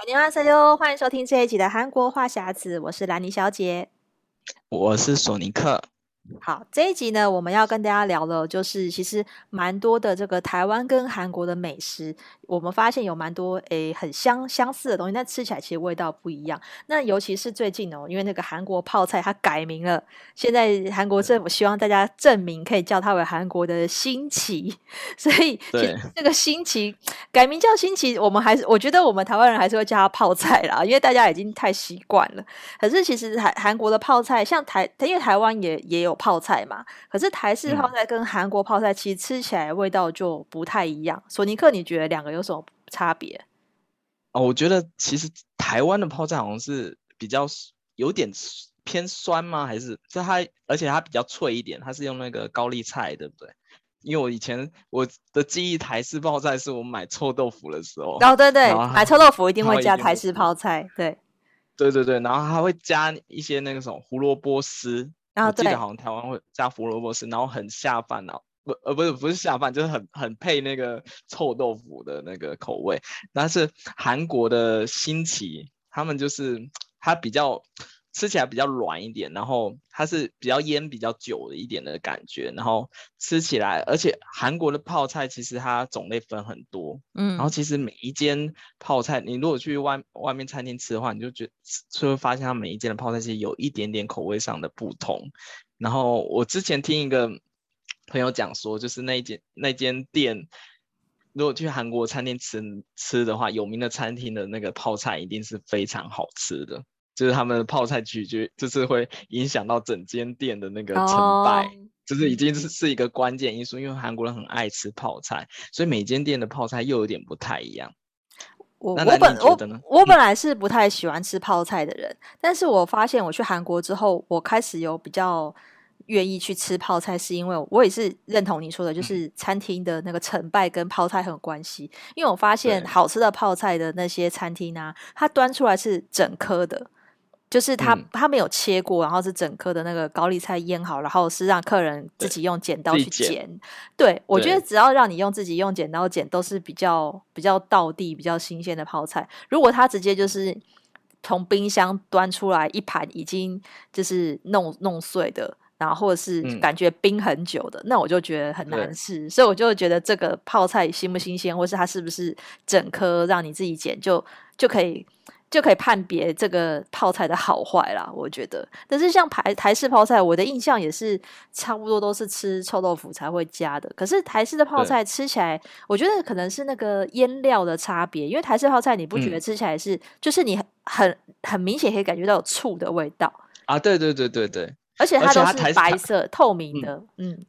大家好，欢迎收听这一集的韩国话匣子，我是兰妮小姐，我是索尼克。好，这一集呢，我们要跟大家聊的，就是其实蛮多的这个台湾跟韩国的美食，我们发现有蛮多诶很相相似的东西，但吃起来其实味道不一样。那尤其是最近哦，因为那个韩国泡菜它改名了，现在韩国政府希望大家证明可以叫它为韩国的新奇，所以这个新奇改名叫新奇，我们还是我觉得我们台湾人还是会叫它泡菜啦，因为大家已经太习惯了。可是其实韩韩国的泡菜，像台，因为台湾也也有。泡菜嘛，可是台式泡菜跟韩国泡菜其实吃起来味道就不太一样。索尼克，你觉得两个有什么差别？哦，我觉得其实台湾的泡菜好像是比较有点偏酸吗？还是就它，而且它比较脆一点，它是用那个高丽菜，对不对？因为我以前我的记忆，台式泡菜是我买臭豆腐的时候，哦对对，买臭豆腐一定会加台式泡菜，对，对对对，然后还会加一些那个什么胡萝卜丝。然后我记得好像台湾会加胡萝卜丝，然后很下饭哦，不呃不是不是下饭，就是很很配那个臭豆腐的那个口味。但是韩国的新奇，他们就是它比较。吃起来比较软一点，然后它是比较腌比较久的一点的感觉，然后吃起来，而且韩国的泡菜其实它种类分很多，嗯，然后其实每一间泡菜，你如果去外外面餐厅吃的话，你就觉就会发现它每一间的泡菜其实有一点点口味上的不同。然后我之前听一个朋友讲说，就是那间那间店，如果去韩国餐厅吃吃的话，有名的餐厅的那个泡菜一定是非常好吃的。就是他们的泡菜取决，就是会影响到整间店的那个成败，oh. 就是已经是是一个关键因素。因为韩国人很爱吃泡菜，所以每间店的泡菜又有点不太一样。我我本我我本来是不太喜欢吃泡菜的人，嗯、但是我发现我去韩国之后，我开始有比较愿意去吃泡菜，是因为我也是认同你说的，就是餐厅的那个成败跟泡菜很有关系。因为我发现好吃的泡菜的那些餐厅啊，它端出来是整颗的。就是他，他没有切过，然后是整颗的那个高丽菜腌好，然后是让客人自己用剪刀去剪。对，对，我觉得只要让你用自己用剪刀剪，都是比较比较道地、比较新鲜的泡菜。如果他直接就是从冰箱端出来一盘已经就是弄弄碎的，然后或者是感觉冰很久的，嗯、那我就觉得很难吃。所以我就觉得这个泡菜新不新鲜，或是它是不是整颗让你自己剪，就就可以。就可以判别这个泡菜的好坏啦，我觉得。但是像台台式泡菜，我的印象也是差不多都是吃臭豆腐才会加的。可是台式的泡菜吃起来，我觉得可能是那个腌料的差别。因为台式泡菜你不觉得吃起来是，嗯、就是你很很明显可以感觉到有醋的味道啊？对对对对对，而且它都是白色透明的，嗯。嗯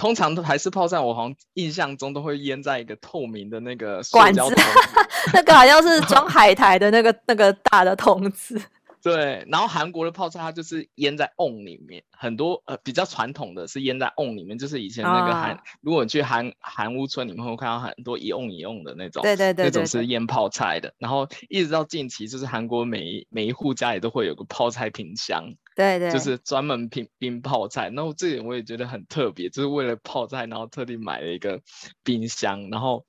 通常台式泡菜，我好像印象中都会腌在一个透明的那个管子，那个好像是装海苔的那个那个大的桶子。对，然后韩国的泡菜它就是腌在瓮里面，很多呃比较传统的是腌在瓮里面，就是以前那个韩，啊、如果你去韩韩屋村，你们会看到很多一瓮一瓮的那种，对对对，对，对，那种是腌泡菜的。然后一直到近期，就是韩国每一每一户家里都会有个泡菜冰箱，对对，就是专门冰冰泡菜。然后这点我也觉得很特别，就是为了泡菜，然后特地买了一个冰箱。然后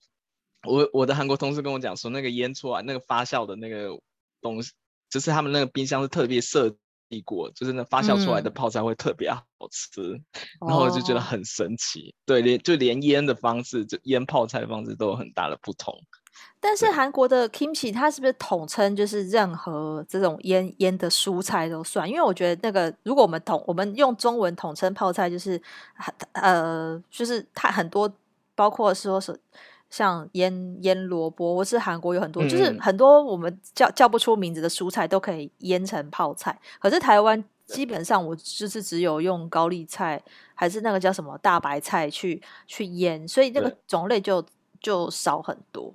我我的韩国同事跟我讲说，那个腌出来那个发酵的那个东西。就是他们那个冰箱是特别设计过，就是那发酵出来的泡菜会特别好吃，嗯、然后我就觉得很神奇。哦、对，连就连腌的方式，就腌泡菜的方式都有很大的不同。但是韩国的 kimchi 它是不是统称就是任何这种腌腌的蔬菜都算？因为我觉得那个如果我们统我们用中文统称泡菜，就是呃，就是它很多包括说是。像腌腌萝卜，或是韩国有很多，嗯、就是很多我们叫叫不出名字的蔬菜都可以腌成泡菜。可是台湾基本上我就是只有用高丽菜，还是那个叫什么大白菜去去腌，所以那个种类就就少很多。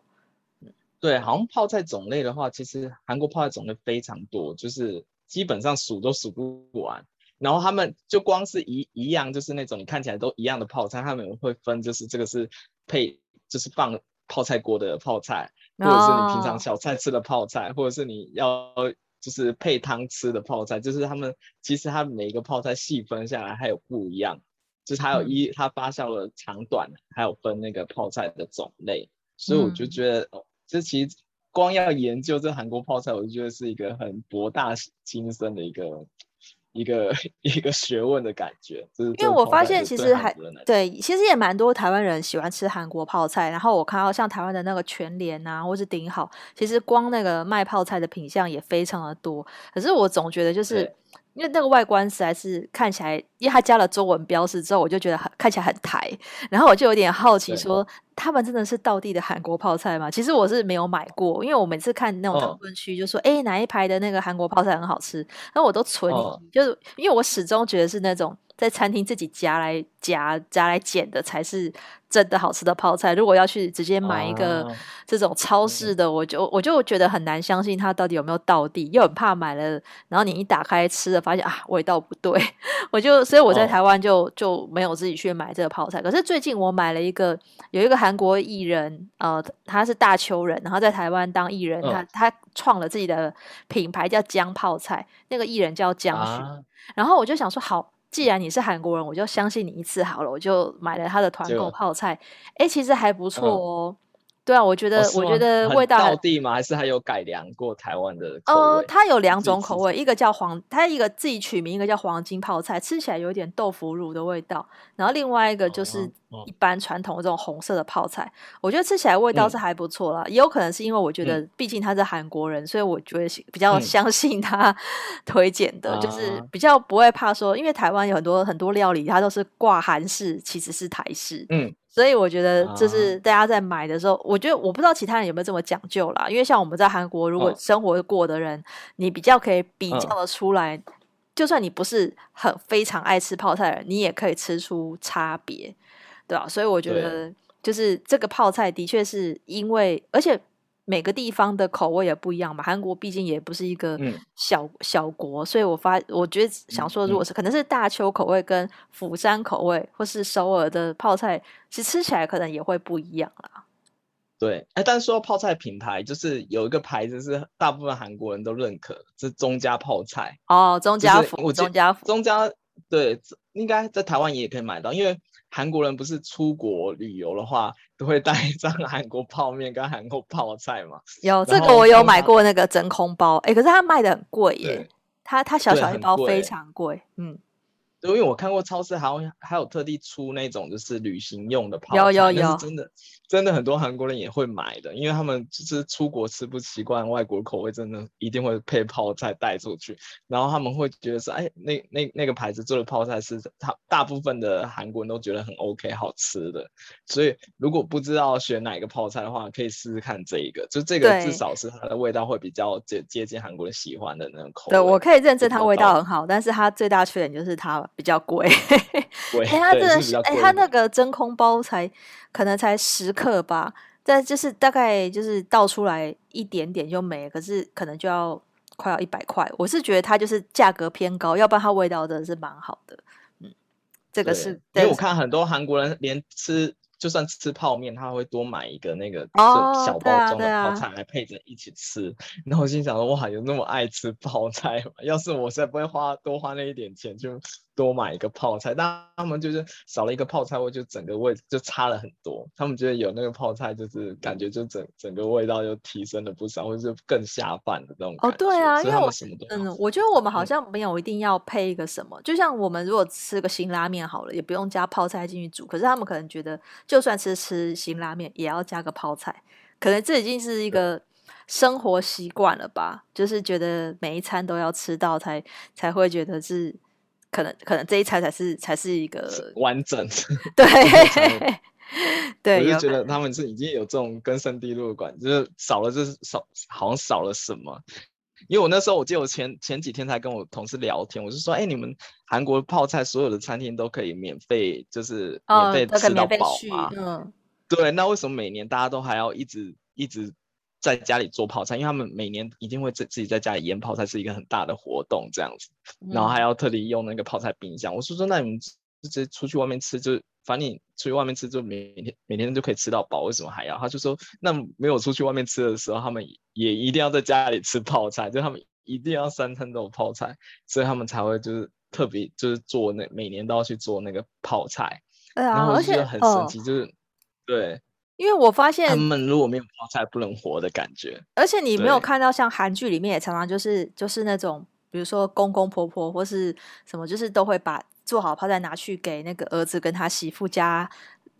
对，好像泡菜种类的话，其实韩国泡菜种类非常多，就是基本上数都数不完。然后他们就光是一一样，就是那种你看起来都一样的泡菜，他们会分，就是这个是配。就是放泡菜锅的泡菜，或者是你平常小菜吃的泡菜，oh. 或者是你要就是配汤吃的泡菜，就是他们其实它每一个泡菜细分下来还有不一样，就是还有一、嗯、它发酵的长短，还有分那个泡菜的种类，所以我就觉得哦，这其实光要研究这韩国泡菜，我就觉得是一个很博大精深的一个。一个一个学问的感觉，就是因为我发现其实还对，其实也蛮多台湾人喜欢吃韩国泡菜。然后我看到像台湾的那个全联啊，或是顶好，其实光那个卖泡菜的品相也非常的多。可是我总觉得就是。因为那个外观实在是看起来，因为它加了中文标识之后，我就觉得很看起来很台，然后我就有点好奇说，说他们真的是道地的韩国泡菜吗？其实我是没有买过，因为我每次看那种讨论区，就说哎、哦、哪一排的那个韩国泡菜很好吃，然后我都存疑，哦、就是因为我始终觉得是那种在餐厅自己夹来夹夹来剪的才是。真的好吃的泡菜，如果要去直接买一个这种超市的，啊、我就我就觉得很难相信它到底有没有到地，又很怕买了，然后你一打开吃了，发现啊味道不对，我就所以我在台湾就、哦、就没有自己去买这个泡菜。可是最近我买了一个，有一个韩国艺人，呃，他是大邱人，然后在台湾当艺人，他、哦、他创了自己的品牌叫姜泡菜，那个艺人叫姜旭，啊、然后我就想说好。既然你是韩国人，我就相信你一次好了，我就买了他的团购泡菜。哎，其实还不错哦。对啊，我觉得，我觉得味道道地吗？还是还有改良过台湾的口味？呃，它有两种口味，一个叫黄，它一个自己取名，一个叫黄金泡菜，吃起来有点豆腐乳的味道。然后另外一个就是一般传统的这种红色的泡菜，我觉得吃起来味道是还不错啦。也有可能是因为我觉得，毕竟他是韩国人，所以我觉得比较相信他 推荐的，就是比较不会怕说，因为台湾有很多很多料理，它都是挂韩式，其实是台式。嗯。所以我觉得，就是大家在买的时候，啊、我觉得我不知道其他人有没有这么讲究啦。因为像我们在韩国，如果生活过的人，哦、你比较可以比较的出来，哦、就算你不是很非常爱吃泡菜的人，你也可以吃出差别，对吧、啊？所以我觉得，就是这个泡菜的确是因为，而且。每个地方的口味也不一样嘛，韩国毕竟也不是一个小、嗯、小国，所以我发我觉得想说，如果是、嗯、可能是大邱口味跟釜山口味，或是首尔的泡菜，其实吃起来可能也会不一样啦。对，哎，但是说泡菜品牌，就是有一个牌子是大部分韩国人都认可，是中家泡菜哦，中家福，中家福，中家对，应该在台湾也可以买到，因为。韩国人不是出国旅游的话，都会带一张韩国泡面跟韩国泡菜嘛？有这个，我有买过那个真空包，哎、欸，可是它卖的很贵耶，它它小小一包非常贵，嗯。因为我看过超市，还有还有特地出那种就是旅行用的泡菜，有有有，真的真的很多韩国人也会买的，因为他们就是出国吃不习惯外国口味，真的一定会配泡菜带出去，然后他们会觉得说，哎，那那那个牌子做的泡菜是他大部分的韩国人都觉得很 OK 好吃的，所以如果不知道选哪个泡菜的话，可以试试看这一个，就这个至少是它的味道会比较接接近韩国人喜欢的那种口味。对，我可以认证它味道很好，但是它最大缺点就是它。比较 贵，哎，它这个，哎，它那个真空包才可能才十克吧，但就是大概就是倒出来一点点就没，可是可能就要快要一百块。我是觉得它就是价格偏高，要不然它味道真的是蛮好的。嗯，这个是，因为我看很多韩国人连吃。就算吃泡面，他会多买一个那个小包装的泡菜来配着一起吃。Oh, 然后我心想说，哇，有那么爱吃泡菜吗？要是我，实在不会花多花那一点钱就多买一个泡菜。但他们就是少了一个泡菜味，就整个味就差了很多。他们觉得有那个泡菜，就是感觉就整整个味道就提升了不少，或者是更下饭的那种。哦，对啊，因为我嗯，我觉得我们好像没有一定要配一个什么，嗯、就像我们如果吃个辛拉面好了，也不用加泡菜进去煮。可是他们可能觉得。就算吃吃辛拉面，也要加个泡菜，可能这已经是一个生活习惯了吧？就是觉得每一餐都要吃到才，才才会觉得是可能，可能这一餐才是才是一个完整。对，对，我就觉得他们是已经有这种根深蒂固的感，就是少了就是少，好像少了什么。因为我那时候，我记得我前前几天才跟我同事聊天，我就说，哎，你们韩国泡菜所有的餐厅都可以免费，就是免费吃到饱对，那为什么每年大家都还要一直一直在家里做泡菜？因为他们每年一定会自自己在家里腌泡菜，是一个很大的活动这样子，然后还要特地用那个泡菜冰箱。嗯、我说说，那你们直接出去外面吃就。反正你出去外面吃，就每天每天就可以吃到饱，为什么还要？他就说，那没有出去外面吃的时候，他们也一定要在家里吃泡菜，就他们一定要三餐都有泡菜，所以他们才会就是特别就是做那每年都要去做那个泡菜。对啊，然后我就觉得很神奇，就是、哦、对。因为我发现他们如果没有泡菜不能活的感觉。而且你没有看到像韩剧里面也常常就是就是那种，比如说公公婆婆或是什么，就是都会把做好泡菜拿去给那个儿子跟他媳妇家，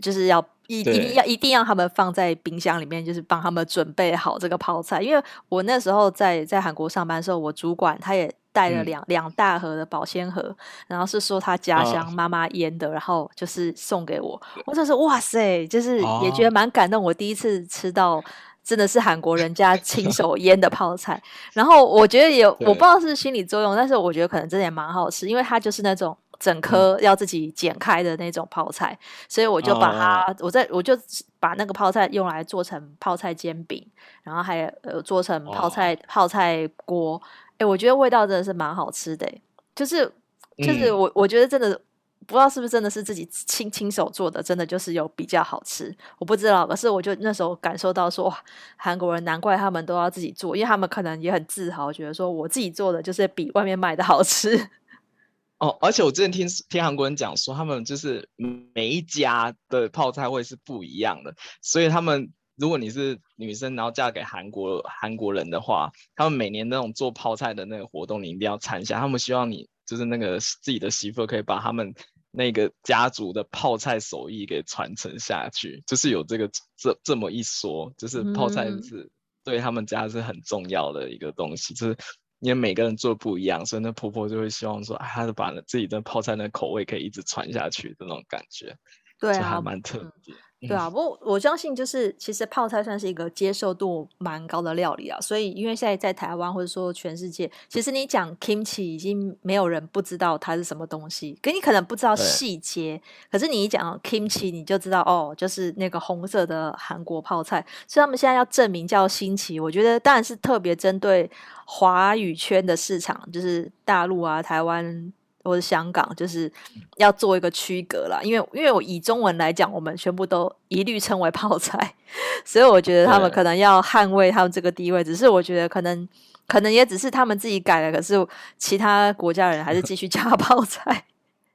就是要一一定要一定要他们放在冰箱里面，就是帮他们准备好这个泡菜。因为我那时候在在韩国上班的时候，我主管他也。带了两两大盒的保鲜盒，然后是说他家乡妈妈腌的，然后就是送给我。我就是哇塞，就是也觉得蛮感动。我第一次吃到真的是韩国人家亲手腌的泡菜，然后我觉得也我不知道是心理作用，但是我觉得可能真的也蛮好吃，因为它就是那种整颗要自己剪开的那种泡菜，所以我就把它，我在我就把那个泡菜用来做成泡菜煎饼，然后还有呃做成泡菜泡菜锅。哎、欸，我觉得味道真的是蛮好吃的，就是就是我我觉得真的不知道是不是真的是自己亲亲手做的，真的就是有比较好吃，我不知道。可是我就那时候感受到说，哇，韩国人难怪他们都要自己做，因为他们可能也很自豪，觉得说我自己做的就是比外面卖的好吃。哦，而且我之前听听韩国人讲说，他们就是每一家的泡菜会是不一样的，所以他们。如果你是女生，然后嫁给韩国韩国人的话，他们每年那种做泡菜的那个活动，你一定要参加。他们希望你就是那个自己的媳妇可以把他们那个家族的泡菜手艺给传承下去，就是有这个这这么一说，就是泡菜是对他们家是很重要的一个东西，就是因为每个人做不一样，所以那婆婆就会希望说，哎，她就把自己的泡菜的口味可以一直传下去的那种感觉，对啊，就还蛮特别。嗯对啊，不过我相信就是其实泡菜算是一个接受度蛮高的料理啊，所以因为现在在台湾或者说全世界，其实你讲 kimchi 已经没有人不知道它是什么东西，可你可能不知道细节，可是你一讲 kimchi 你就知道哦，就是那个红色的韩国泡菜，所以他们现在要证明叫新奇，我觉得当然是特别针对华语圈的市场，就是大陆啊、台湾。或者香港，就是要做一个区隔啦，因为因为我以中文来讲，我们全部都一律称为泡菜，所以我觉得他们可能要捍卫他们这个地位。只是我觉得可能可能也只是他们自己改了，可是其他国家人还是继续加泡菜。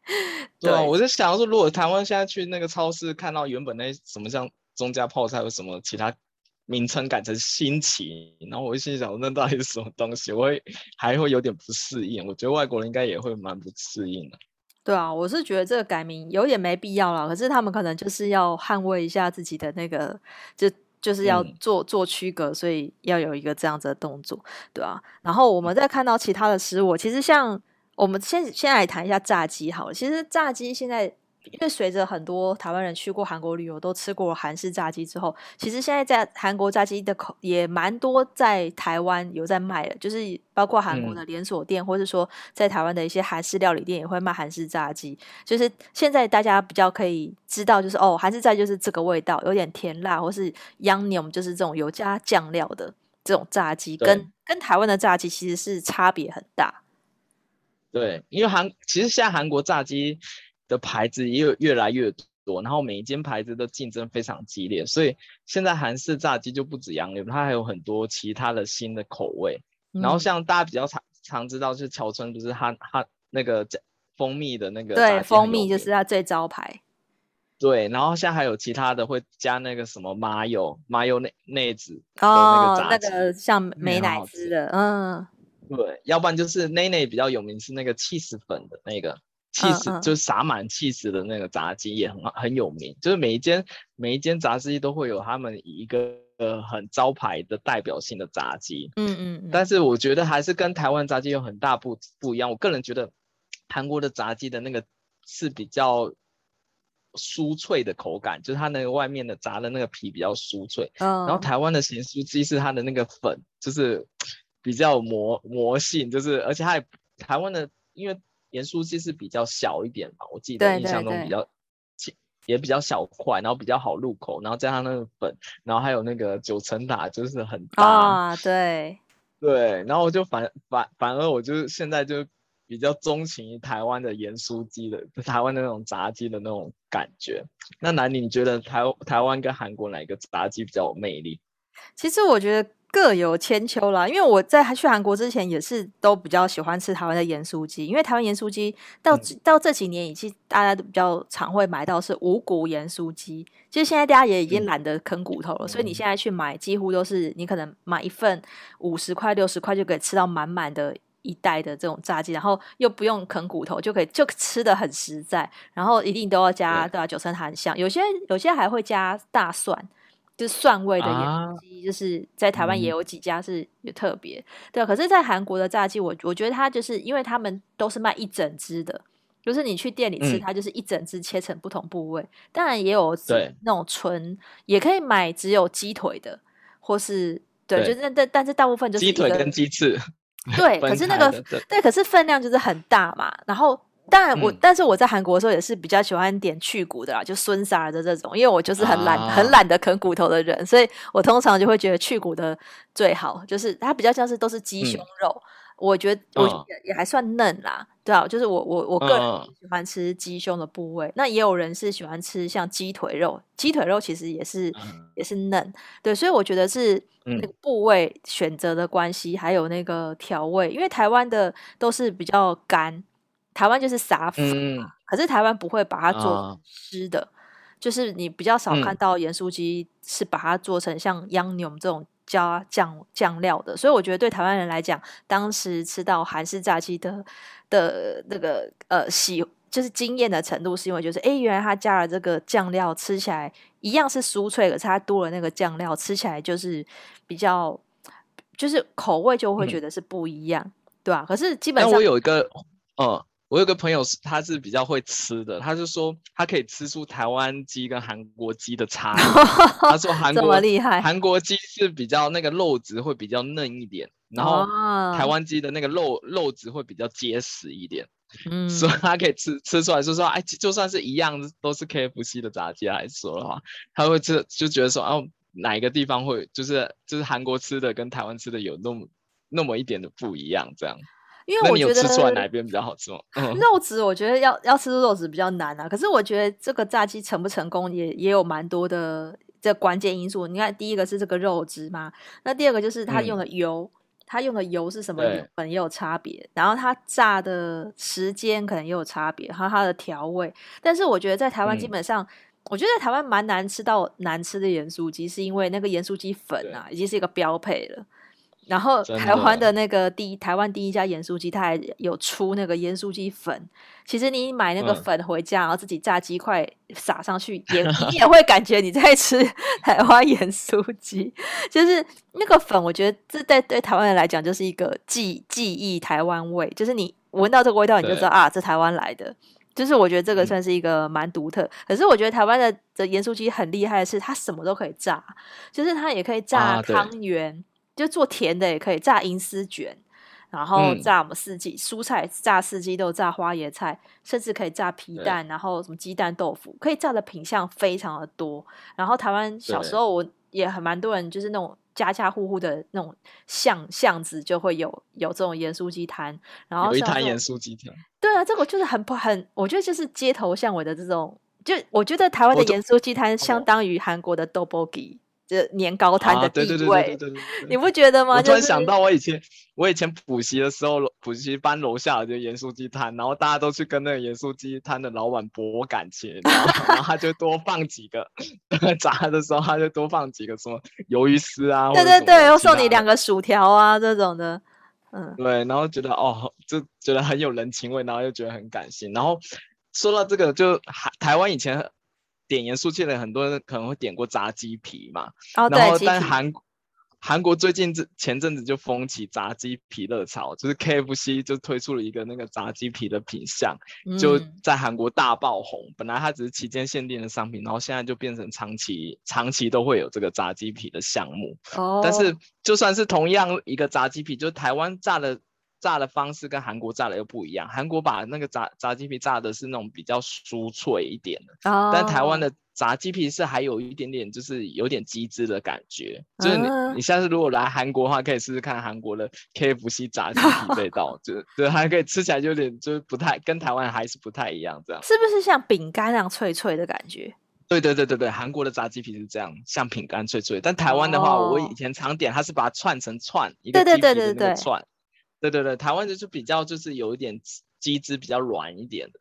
对啊，我就想说，如果台湾现在去那个超市看到原本那什么像中加泡菜或什么其他。名称改成新奇，然后我心想，那到底是什么东西？我会还会有点不适应。我觉得外国人应该也会蛮不适应的。对啊，我是觉得这个改名有点没必要了。可是他们可能就是要捍卫一下自己的那个，就就是要做做区隔，所以要有一个这样子的动作，对啊。然后我们再看到其他的食物，其实像我们先先来谈一下炸鸡好了。其实炸鸡现在。因为随着很多台湾人去过韩国旅游，都吃过韩式炸鸡之后，其实现在在韩国炸鸡的口也蛮多，在台湾有在卖的，就是包括韩国的连锁店，嗯、或者说在台湾的一些韩式料理店也会卖韩式炸鸡。就是现在大家比较可以知道，就是哦，韩式炸鸡就是这个味道，有点甜辣，或是 Yangneom 就是这种有加酱料的这种炸鸡，跟跟台湾的炸鸡其实是差别很大。对，因为韩其实现在韩国炸鸡。的牌子也有越来越多，然后每一间牌子的竞争非常激烈，所以现在韩式炸鸡就不止杨柳，它还有很多其他的新的口味。嗯、然后像大家比较常常知道，就是乔村不是它它那个蜂蜜的那个，对，蜂蜜就是它最招牌。对，然后现在还有其他的会加那个什么麻油麻油内内子哦，那个像美乃滋的，嗯，对，要不然就是内内比较有名是那个 cheese 粉的那个。起司、uh, uh. 就是撒满起司的那个炸鸡也很很有名，就是每一间每一间炸鸡都会有他们一个很招牌的代表性的炸鸡。嗯嗯。但是我觉得还是跟台湾炸鸡有很大不不一样。我个人觉得韩国的炸鸡的那个是比较酥脆的口感，就是它那个外面的炸的那个皮比较酥脆。Uh. 然后台湾的咸酥鸡是它的那个粉，就是比较魔魔性，就是而且它也台湾的因为。盐酥鸡是比较小一点嘛，我记得印象中比较，也比较小块，然后比较好入口，然后加上那个粉，然后还有那个九层塔，就是很大啊，对对，然后我就反反反而我就现在就比较钟情于台湾的盐酥鸡的，台湾的那种炸鸡的那种感觉。那南宁你觉得台台湾跟韩国哪一个炸鸡比较有魅力？其实我觉得各有千秋啦，因为我在去韩国之前也是都比较喜欢吃台湾的盐酥鸡，因为台湾盐酥鸡到、嗯、到这几年已经大家都比较常会买到是无骨盐酥鸡，其实现在大家也已经懒得啃骨头了，嗯、所以你现在去买几乎都是你可能买一份五十块六十块就可以吃到满满的一袋的这种炸鸡，然后又不用啃骨头就可以就吃的很实在，然后一定都要加对吧、啊？九层塔香，有些有些还会加大蒜。就是蒜味的盐酥鸡，就是在台湾也有几家是有特别、嗯、对。可是，在韩国的炸鸡，我我觉得它就是因为他们都是卖一整只的，就是你去店里吃，它就是一整只切成不同部位。嗯、当然也有那种纯，也可以买只有鸡腿的，或是对，对就是但但是大部分就是鸡腿跟鸡翅。对，可是那个对，可是分量就是很大嘛，然后。当然我，嗯、但是我在韩国的时候也是比较喜欢点去骨的啦，就孙沙的这种，因为我就是很懒、啊、很懒得啃骨头的人，所以我通常就会觉得去骨的最好，就是它比较像是都是鸡胸肉，嗯、我觉得我觉得也还算嫩啦，对啊，就是我我我个人喜欢吃鸡胸的部位，嗯、那也有人是喜欢吃像鸡腿肉，鸡腿肉其实也是、嗯、也是嫩，对，所以我觉得是那个部位选择的关系，还有那个调味，因为台湾的都是比较干。台湾就是撒粉，嗯、可是台湾不会把它做湿的，啊、就是你比较少看到盐酥鸡是把它做成像央牛这种加酱酱料的，所以我觉得对台湾人来讲，当时吃到韩式炸鸡的的那个呃喜就是惊艳的程度，是因为就是哎，原来它加了这个酱料，吃起来一样是酥脆，可是它多了那个酱料，吃起来就是比较就是口味就会觉得是不一样，嗯、对吧、啊？可是基本上我有一个呃。我有个朋友是，他是比较会吃的，他就说他可以吃出台湾鸡跟韩国鸡的差异。他说韩国厉害，韩国鸡是比较那个肉质会比较嫩一点，然后台湾鸡的那个肉肉质会比较结实一点。嗯，所以他可以吃吃出来，就说哎，就算是一样都是 KFC 的炸鸡来说的话，他会吃就觉得说哦，哪一个地方会就是就是韩国吃的跟台湾吃的有那么那么一点的不一样这样。因为我觉得吃出来哪边比较好吃吗？肉质我觉得要要吃出肉质比较难啊。可是我觉得这个炸鸡成不成功也也有蛮多的这关键因素。你看，第一个是这个肉质嘛，那第二个就是它用的油，嗯、它用的油是什么油粉也有差别。然后它炸的时间可能也有差别，还有它的调味。但是我觉得在台湾基本上，嗯、我觉得在台湾蛮难吃到难吃的盐酥鸡，是因为那个盐酥鸡粉啊，已经是一个标配了。然后台湾的那个第一台湾第一家盐酥鸡，它还有出那个盐酥鸡粉。其实你买那个粉回家，嗯、然后自己炸鸡块撒上去，也你也会感觉你在吃 台湾盐酥鸡。就是那个粉，我觉得这对对台湾人来讲就是一个记记忆台湾味。就是你闻到这个味道，你就知道啊，这台湾来的。就是我觉得这个算是一个蛮独特。嗯、可是我觉得台湾的的盐酥鸡很厉害的是，它什么都可以炸，就是它也可以炸汤圆。啊就做甜的也可以炸银丝卷，然后炸我们四季、嗯、蔬菜，炸四季豆、炸花椰菜，甚至可以炸皮蛋，然后什么鸡蛋豆腐，可以炸的品相非常的多。然后台湾小时候我也很蛮多人，就是那种家家户户的那种巷巷子就会有有这种盐酥鸡摊，然后有一摊盐酥鸡摊。对啊，这个就是很不很，我觉得就是街头巷尾的这种，就我觉得台湾的盐酥鸡摊相当于韩国的豆包鸡。年糕摊的地位，你不觉得吗？我突然想到，我以前我以前补习的时候，补习班楼下就盐酥鸡摊，然后大家都去跟那个盐酥鸡摊的老板博感情，然后，然后他就多放几个 炸的时候，他就多放几个什么鱿鱼丝啊，对对对，又送你两个薯条啊这种的，嗯，对，然后觉得哦，就觉得很有人情味，然后又觉得很感性。然后说到这个，就台台湾以前。点盐酥鸡的很多人可能会点过炸鸡皮嘛，哦、然后但韩韩国最近这前阵子就风起炸鸡皮热潮，就是 KFC 就推出了一个那个炸鸡皮的品相，嗯、就在韩国大爆红。本来它只是期间限定的商品，然后现在就变成长期长期都会有这个炸鸡皮的项目。哦，但是就算是同样一个炸鸡皮，就是台湾炸的。炸的方式跟韩国炸的又不一样，韩国把那个炸炸鸡皮炸的是那种比较酥脆一点的，oh. 但台湾的炸鸡皮是还有一点点就是有点鸡汁的感觉，uh. 就是你你下次如果来韩国的话，可以试试看韩国的 KFC 炸鸡皮味道，就对，还可以吃起来就有点就是不太跟台湾还是不太一样，这样是不是像饼干那样脆脆的感觉？对对对对对，韩国的炸鸡皮是这样，像饼干脆脆。但台湾的话，我以前常点，它是把它串成串，一个鸡皮的那个串。对对对，台湾就是比较就是有一点鸡汁比较软一点的。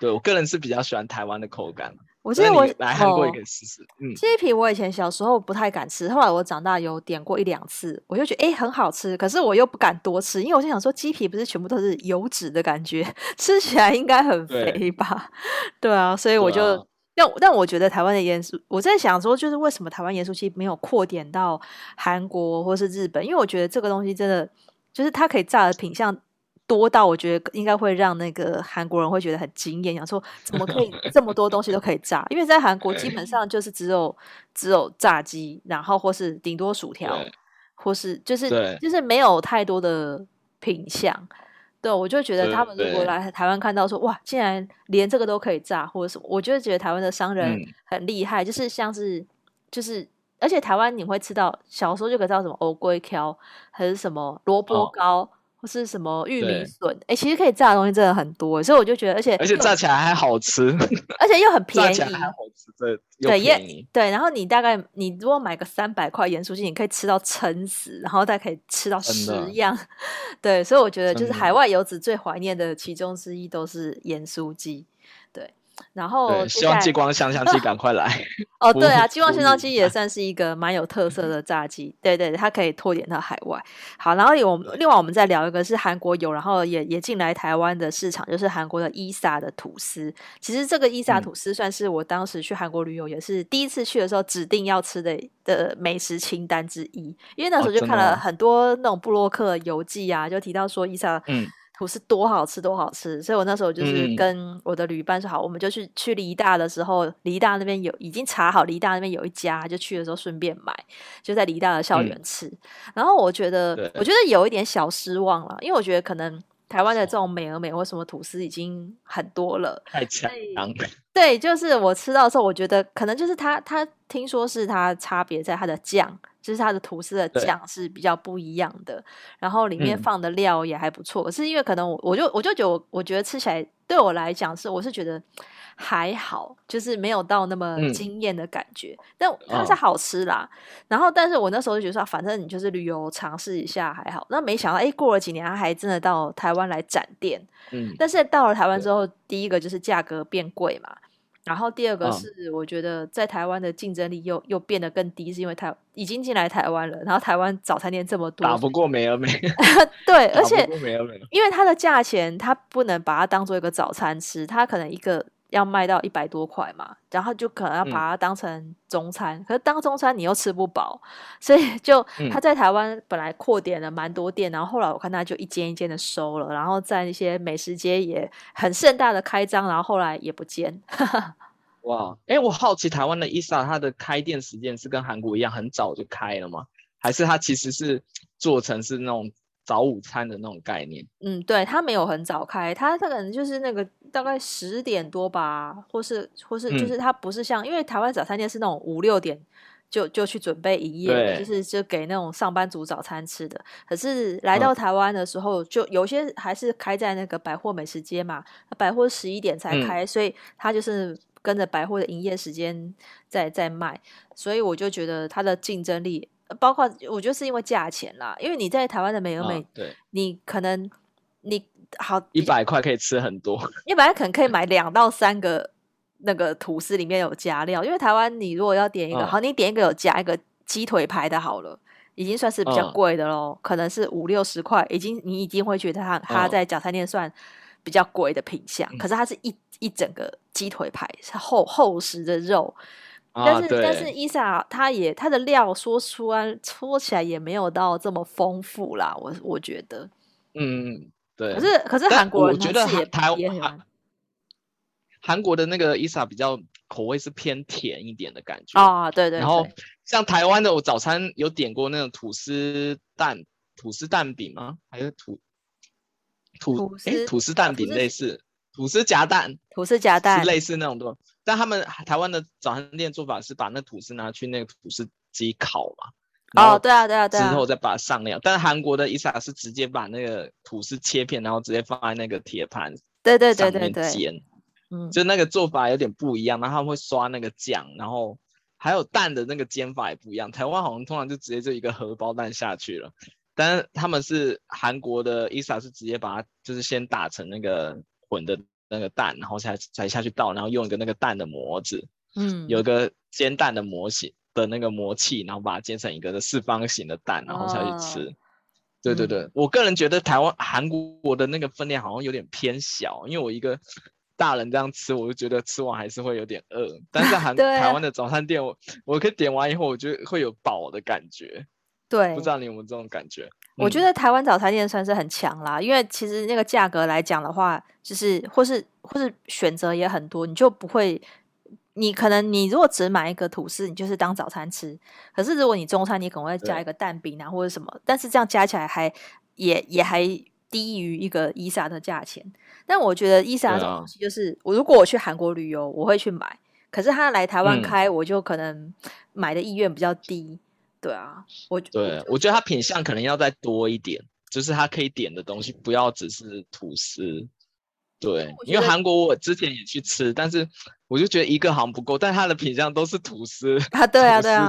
对我个人是比较喜欢台湾的口感。我记得我来韩国也可以试试。嗯，鸡皮我以前小时候不太敢吃，后来我长大有点过一两次，我就觉得哎很好吃，可是我又不敢多吃，因为我就想说鸡皮不是全部都是油脂的感觉，吃起来应该很肥吧？对，对啊，所以我就。但但我觉得台湾的盐酥，我在想说，就是为什么台湾盐酥鸡没有扩点到韩国或是日本？因为我觉得这个东西真的，就是它可以炸的品相多到，我觉得应该会让那个韩国人会觉得很惊艳，想说怎么可以 这么多东西都可以炸？因为在韩国基本上就是只有只有炸鸡，然后或是顶多薯条，或是就是就是没有太多的品相。对，我就觉得他们如果来台湾看到说哇，竟然连这个都可以炸或者什么，我就觉得台湾的商人很厉害，嗯、就是像是就是，而且台湾你会吃到小时候就可以知道什么欧龟条还是什么萝卜糕。哦或是什么玉米笋？哎、欸，其实可以炸的东西真的很多，所以我就觉得，而且而且炸起来还好吃，而且又很便宜，炸起来还好吃，对对也对。然后你大概你如果买个三百块盐酥鸡，你可以吃到撑死，然后再可以吃到十样。对，所以我觉得就是海外游子最怀念的其中之一都是盐酥鸡。对。然后希望激光香香鸡赶快来 哦！对啊，激光香香鸡也算是一个蛮有特色的炸鸡，对对，它可以拓展到海外。好，然后我们另外我们再聊一个是韩国有，然后也也进来台湾的市场，就是韩国的伊萨的吐司。其实这个伊萨吐司算是我当时去韩国旅游也是第一次去的时候指定要吃的的美食清单之一，因为那时候就看了很多那种布洛克游记啊，就提到说伊萨嗯。吐司多好吃，多好吃！所以我那时候就是跟我的旅伴说好，嗯、我们就去去梨大的时候，梨大那边有已经查好，梨大那边有一家，就去的时候顺便买，就在梨大的校园吃。嗯、然后我觉得，我觉得有一点小失望了，因为我觉得可能台湾的这种美而美或什么吐司已经很多了，太强。对，就是我吃到的时候，我觉得可能就是它，它听说是它差别在它的酱。就是它的吐司的酱是比较不一样的，然后里面放的料也还不错。可、嗯、是因为可能我我就我就觉得我，我觉得吃起来对我来讲是我是觉得还好，就是没有到那么惊艳的感觉。嗯、但它是好吃啦。哦、然后，但是我那时候就觉得说，反正你就是旅游尝试一下还好。那没想到，哎，过了几年，它还真的到台湾来展店。嗯，但是到了台湾之后，第一个就是价格变贵嘛。然后第二个是，我觉得在台湾的竞争力又、嗯、又变得更低，是因为台已经进来台湾了，然后台湾早餐店这么多，打不过美而美。对，而且因为它的价钱，它不能把它当做一个早餐吃，它可能一个要卖到一百多块嘛，然后就可能要把它当成中餐，嗯、可是当中餐你又吃不饱，所以 就他在台湾本来扩点了蛮多店，然后后来我看他就一间一间的收了，然后在一些美食街也很盛大的开张，然后后来也不见。哇，哎，我好奇台湾的伊莎它的开店时间是跟韩国一样很早就开了吗？还是它其实是做成是那种早午餐的那种概念？嗯，对，它没有很早开，它它可能就是那个大概十点多吧，或是或是就是它不是像，嗯、因为台湾早餐店是那种五六点就就去准备营业，就是就给那种上班族早餐吃的。可是来到台湾的时候，嗯、就有些还是开在那个百货美食街嘛，百货十一点才开，嗯、所以它就是。跟着百货的营业时间在在卖，所以我就觉得它的竞争力，包括我觉得是因为价钱啦，因为你在台湾的美而美，哦、对，你可能你好一百块可以吃很多，一百块可能可以买两到三个那个吐司里面有加料，因为台湾你如果要点一个，哦、好，你点一个有加一个鸡腿排的好了，已经算是比较贵的喽，哦、可能是五六十块，已经你已经会觉得它它在早餐店算比较贵的品项，哦、可是它是一。一整个鸡腿排是厚厚实的肉，啊、但是对但是伊萨它也它的料说出来说起来也没有到这么丰富啦，我我觉得，嗯对。可是可是韩国人我觉得也台湾韩国的那个伊萨比较口味是偏甜一点的感觉啊，对，对对。然后像台湾的我早餐有点过那种吐司蛋吐司蛋饼吗？还是吐吐吐司哎吐司蛋饼类似。吐司夹蛋，吐司夹蛋是类似那种的，但他们台湾的早餐店做法是把那吐司拿去那个吐司机烤嘛。哦，对啊，对啊，对啊。之后再把它上料，但是韩国的伊萨是直接把那个吐司切片，然后直接放在那个铁盘，对对对对对，煎。嗯，就那个做法有点不一样，然后他们会刷那个酱，然后还有蛋的那个煎法也不一样。台湾好像通常就直接就一个荷包蛋下去了，但是他们是韩国的伊萨是直接把它就是先打成那个混的那个蛋，然后才才下去倒，然后用一个那个蛋的模子，嗯，有一个煎蛋的模型的那个模器，然后把它煎成一个四方形的蛋，然后下去吃。哦对对对，我个人觉得台湾韩国的那个分量好像有点偏小，因为我一个大人这样吃，我就觉得吃完还是会有点饿。但是韩、啊、台湾的早餐店，我我可以点完以后，我觉得会有饱的感觉。对，不知道你有没有这种感觉？我觉得台湾早餐店算是很强啦，因为其实那个价格来讲的话，就是或是或是选择也很多，你就不会。你可能你如果只买一个吐司，你就是当早餐吃。可是如果你中餐，你可能会加一个蛋饼啊或者什么，但是这样加起来还也也还低于一个伊莎的价钱。但我觉得伊莎这种东西就是，我如果我去韩国旅游，我会去买。可是他来台湾开，我就可能买的意愿比较低。对啊，我对我觉得它品相可能要再多一点，就是它可以点的东西不要只是吐司。对，因为韩国我之前也去吃，但是我就觉得一个好像不够，但它的品相都是吐司啊，对啊，对啊，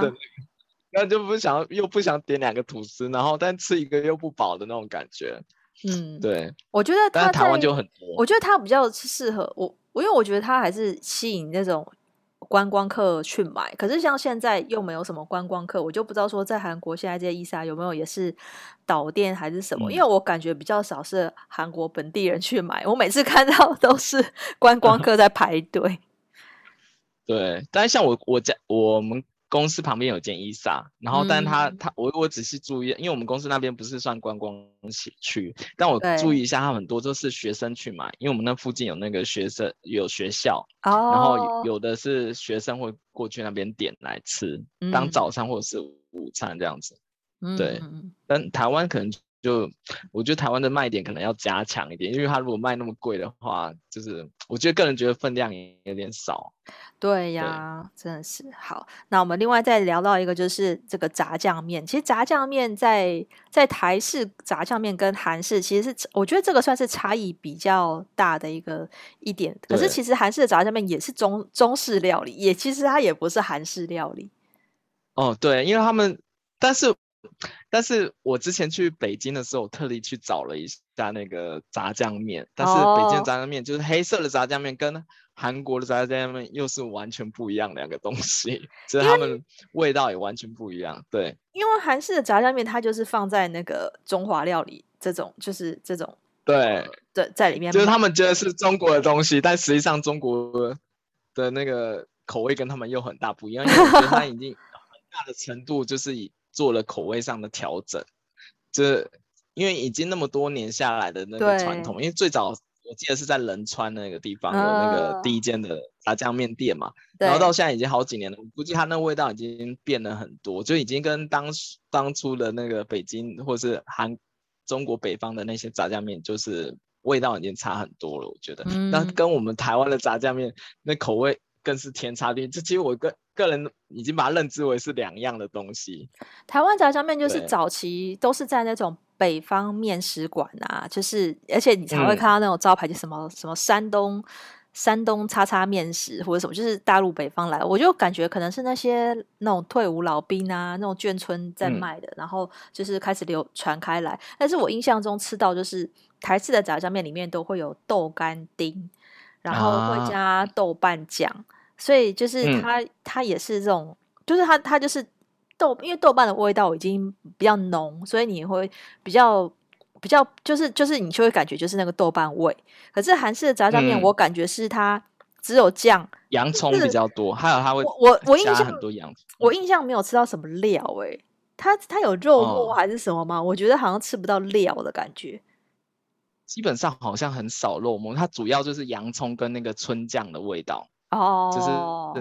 那就不想又不想点两个吐司，然后但吃一个又不饱的那种感觉。嗯，对，我觉得它在台湾就很多，我觉得它比较适合我，我因为我觉得它还是吸引那种。观光客去买，可是像现在又没有什么观光客，我就不知道说在韩国现在这些伊莎有没有也是导电还是什么？嗯、因为我感觉比较少是韩国本地人去买，我每次看到都是观光客在排队。对，但是像我我家我们。公司旁边有间伊莎，然后但他、嗯、他我我只是注意，因为我们公司那边不是算观光区，但我注意一下，他很多都是学生去买，因为我们那附近有那个学生有学校，哦、然后有的是学生会过去那边点来吃，嗯、当早餐或者是午餐这样子，嗯、对，但台湾可能。就我觉得台湾的卖点可能要加强一点，因为它如果卖那么贵的话，就是我觉得个人觉得分量也有点少。对呀，对真的是好。那我们另外再聊到一个，就是这个炸酱面。其实炸酱面在在台式炸酱面跟韩式，其实是我觉得这个算是差异比较大的一个一点。可是其实韩式的炸酱面也是中中式料理，也其实它也不是韩式料理。哦，对，因为他们但是。但是我之前去北京的时候，我特地去找了一下那个炸酱面。但是北京的炸酱面就是黑色的炸酱面，跟韩国的炸酱面又是完全不一样两个东西，就是他们味道也完全不一样。对，因为韩式的炸酱面它就是放在那个中华料理这种，就是这种对对在里面，就是他们觉得是中国的东西，但实际上中国的那个口味跟他们又很大不一样，因为我觉得它已经 很大的程度就是以。做了口味上的调整，这因为已经那么多年下来的那个传统，因为最早我记得是在仁川那个地方有那个第一间的炸酱面店嘛，对然后到现在已经好几年了，我估计它那味道已经变了很多，就已经跟当当初的那个北京或是韩中国北方的那些炸酱面，就是味道已经差很多了，我觉得。那、嗯、跟我们台湾的炸酱面那口味更是天差地别，这其实我跟。个人已经把它认知为是两样的东西。台湾炸酱面就是早期都是在那种北方面食馆啊，就是而且你才会看到那种招牌，就什么、嗯、什么山东山东叉叉面食或者什么，就是大陆北方来，我就感觉可能是那些那种退伍老兵啊，那种眷村在卖的，嗯、然后就是开始流传开来。但是我印象中吃到就是台式的炸酱面里面都会有豆干丁，然后会加豆瓣酱。啊所以就是它，嗯、它也是这种，就是它，它就是豆，因为豆瓣的味道已经比较浓，所以你会比较比较，就是就是你就会感觉就是那个豆瓣味。可是韩式的炸酱面，我感觉是它只有酱，洋葱比较多，还有它会我我印象很多洋葱，我印象没有吃到什么料诶、欸，它它有肉末还是什么吗？哦、我觉得好像吃不到料的感觉。基本上好像很少肉末，它主要就是洋葱跟那个春酱的味道。哦，就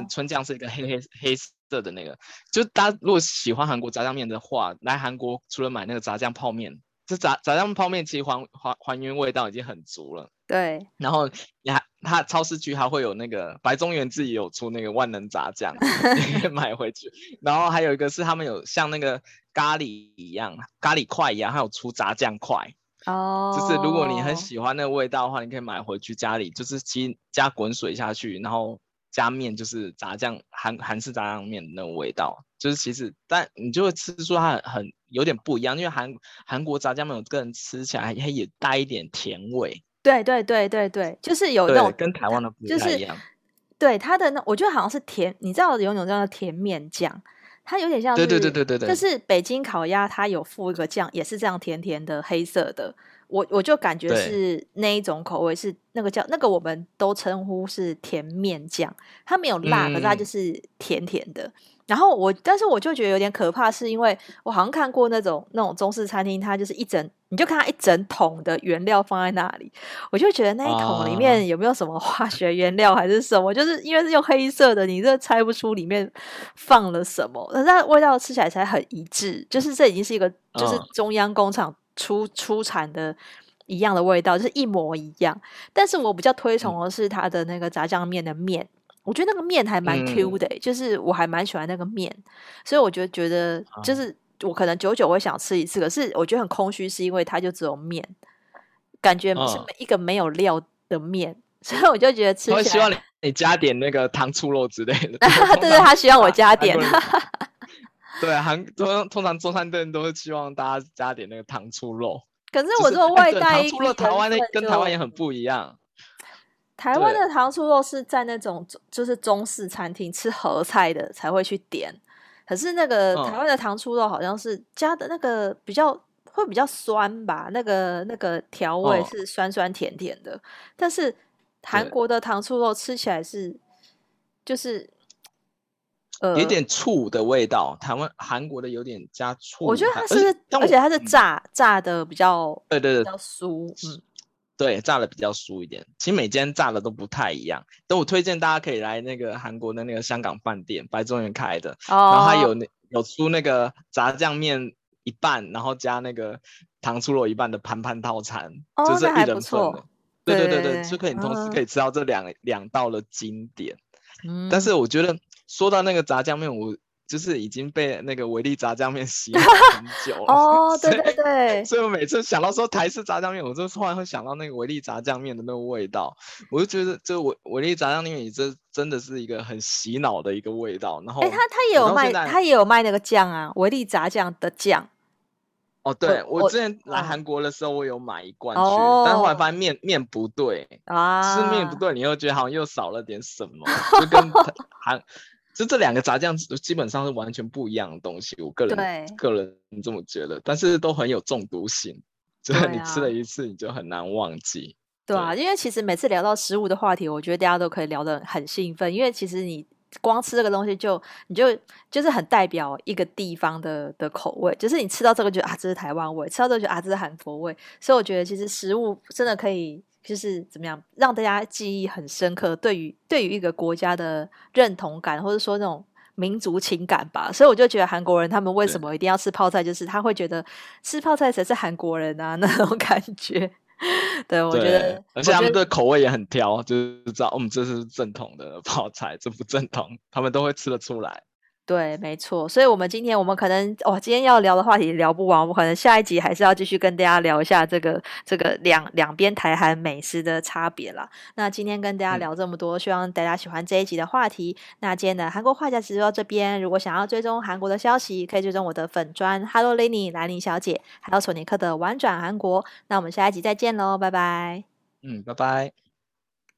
是春酱是一个黑黑黑色的那个，就大家如果喜欢韩国炸酱面的话，来韩国除了买那个炸酱泡面，这炸炸酱泡面其实还还还原味道已经很足了。对，然后你还它超市区还会有那个白中原自己有出那个万能炸酱，买回去。然后还有一个是他们有像那个咖喱一样咖喱块一样，还有出炸酱块，哦，就是如果你很喜欢那个味道的话，你可以买回去家里，就是其加滚水下去，然后加面，就是炸酱韩韩式炸酱面的那种味道。就是其实，但你就会吃出它很很有点不一样，因为韩韩国炸酱面，我个人吃起来它也带一点甜味。对对对对对，就是有那种跟台湾的不太一样。就是、对它的那，我觉得好像是甜，你知道有种叫做甜面酱，它有点像是，对对对对对，就是北京烤鸭，它有附一个酱，也是这样甜甜的黑色的。我我就感觉是那一种口味，是那个叫那个，我们都称呼是甜面酱，它没有辣，嗯、可是它就是甜甜的。然后我，但是我就觉得有点可怕，是因为我好像看过那种那种中式餐厅，它就是一整，你就看它一整桶的原料放在那里，我就觉得那一桶里面有没有什么化学原料还是什么，就是因为是用黑色的，你这猜不出里面放了什么，但是它味道吃起来才很一致，就是这已经是一个就是中央工厂出出产的一样的味道，就是一模一样。但是我比较推崇的是它的那个炸酱面的面。我觉得那个面还蛮 Q 的、欸嗯，就是我还蛮喜欢那个面，所以我就觉得就是我可能久久会想吃一次，可是我觉得很空虚，是因为它就只有面，感觉是一个没有料的面、嗯，所以我就觉得吃起来。希望你你加点那个糖醋肉之类的。对对，他希望我加点。对，韩通通常中餐店都是希望大家加点那个糖醋肉。可是我做外带、就是欸，糖醋肉台湾的跟台湾也很不一样。台湾的糖醋肉是在那种就是中式餐厅吃合菜的才会去点，可是那个台湾的糖醋肉好像是加的那个比较会比较酸吧，那个那个调味是酸酸甜甜的，但是韩国的糖醋肉吃起来是就是呃有点醋的味道，台湾韩国的有点加醋，我觉得它是，是而且它是炸炸的比较对对对比较酥嗯。对，炸的比较酥一点。其实每间炸的都不太一样。但我推荐大家可以来那个韩国的那个香港饭店，白中原开的。哦。然后它有那有出那个炸酱面一半，然后加那个糖醋肉一半的盘盘套餐，哦，就是一人份的。对对对对，就可以同时可以吃到这两两道的经典。嗯。但是我觉得说到那个炸酱面，我。就是已经被那个维力炸酱面洗了很久了 哦，对对对，所以我每次想到说台式炸酱面，我就突然会想到那个维力炸酱面的那个味道，我就觉得这维维力炸酱面，这真的是一个很洗脑的一个味道。然后，哎，他他也有卖，他也有卖那个酱啊，维力炸酱的酱。哦，对我，我之前来韩国的时候，我有买一罐去，哦、但后来发现面面不对啊，吃面不对，你又觉得好像又少了点什么，就跟韩。就这两个炸酱基本上是完全不一样的东西，我个人个人这么觉得，但是都很有中毒性，就是你吃了一次你就很难忘记。对啊，因为其实每次聊到食物的话题，我觉得大家都可以聊得很兴奋，因为其实你光吃这个东西就你就就是很代表一个地方的的口味，就是你吃到这个就啊这是台湾味，吃到这个就啊这是韩国味，所以我觉得其实食物真的可以。就是怎么样让大家记忆很深刻，对于对于一个国家的认同感，或者说那种民族情感吧。所以我就觉得韩国人他们为什么一定要吃泡菜，就是他会觉得吃泡菜才是韩国人啊 那种感觉。对，我觉得，而且他们的口味也很挑，就是知道我们这是正统的泡菜，这不正统，他们都会吃得出来。对，没错，所以，我们今天我们可能，哦，今天要聊的话题聊不完，我们可能下一集还是要继续跟大家聊一下这个这个两两边台韩美食的差别啦。那今天跟大家聊这么多，嗯，希望大家喜欢这一集的话题。那今天的韩国话匣子就到这边，如果想要追踪韩国的消息，可以追踪我的粉砖 Hello Lenny 兰妮小姐，还有索尼克的玩转韩国。那我们下一集再见喽，拜拜。嗯，拜拜。